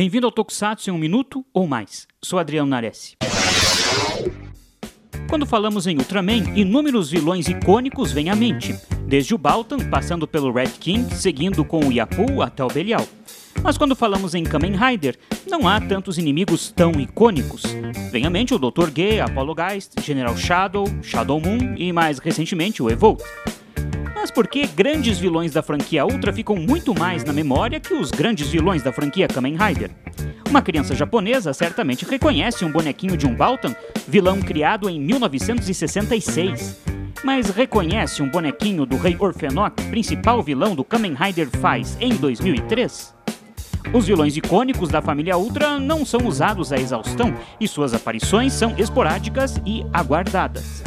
Bem-vindo ao Tokusatsu em um minuto ou mais. Sou Adriano Nares. Quando falamos em Ultraman, inúmeros vilões icônicos vêm à mente, desde o Baltan, passando pelo Red King, seguindo com o Yapu até o Belial. Mas quando falamos em Kamen Rider, não há tantos inimigos tão icônicos. Vem à mente o Dr. Ge, Apollo Geist, General Shadow, Shadow Moon e mais recentemente o Evolt. Mas por que grandes vilões da franquia Ultra ficam muito mais na memória que os grandes vilões da franquia Kamen Rider? Uma criança japonesa certamente reconhece um bonequinho de um Baltan, vilão criado em 1966. Mas reconhece um bonequinho do Rei Orfenok, principal vilão do Kamen Rider Faz em 2003? Os vilões icônicos da família Ultra não são usados à exaustão e suas aparições são esporádicas e aguardadas.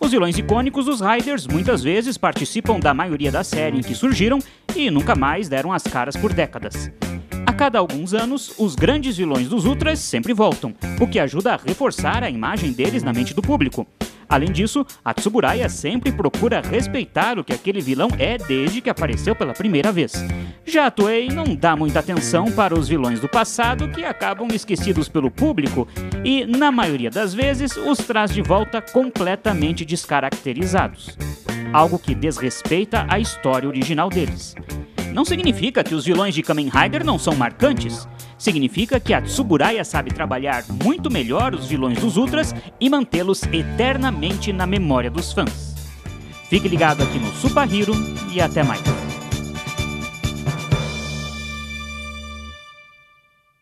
Os vilões icônicos dos Riders muitas vezes participam da maioria da série em que surgiram e nunca mais deram as caras por décadas. A cada alguns anos, os grandes vilões dos Ultras sempre voltam, o que ajuda a reforçar a imagem deles na mente do público. Além disso, a Tsuburaya sempre procura respeitar o que aquele vilão é desde que apareceu pela primeira vez. Já a Toei não dá muita atenção para os vilões do passado que acabam esquecidos pelo público e, na maioria das vezes, os traz de volta completamente descaracterizados. Algo que desrespeita a história original deles. Não significa que os vilões de Kamen Rider não são marcantes. Significa que a Tsuburaya sabe trabalhar muito melhor os vilões dos Ultras e mantê-los eternamente na memória dos fãs. Fique ligado aqui no Super Hero e até mais.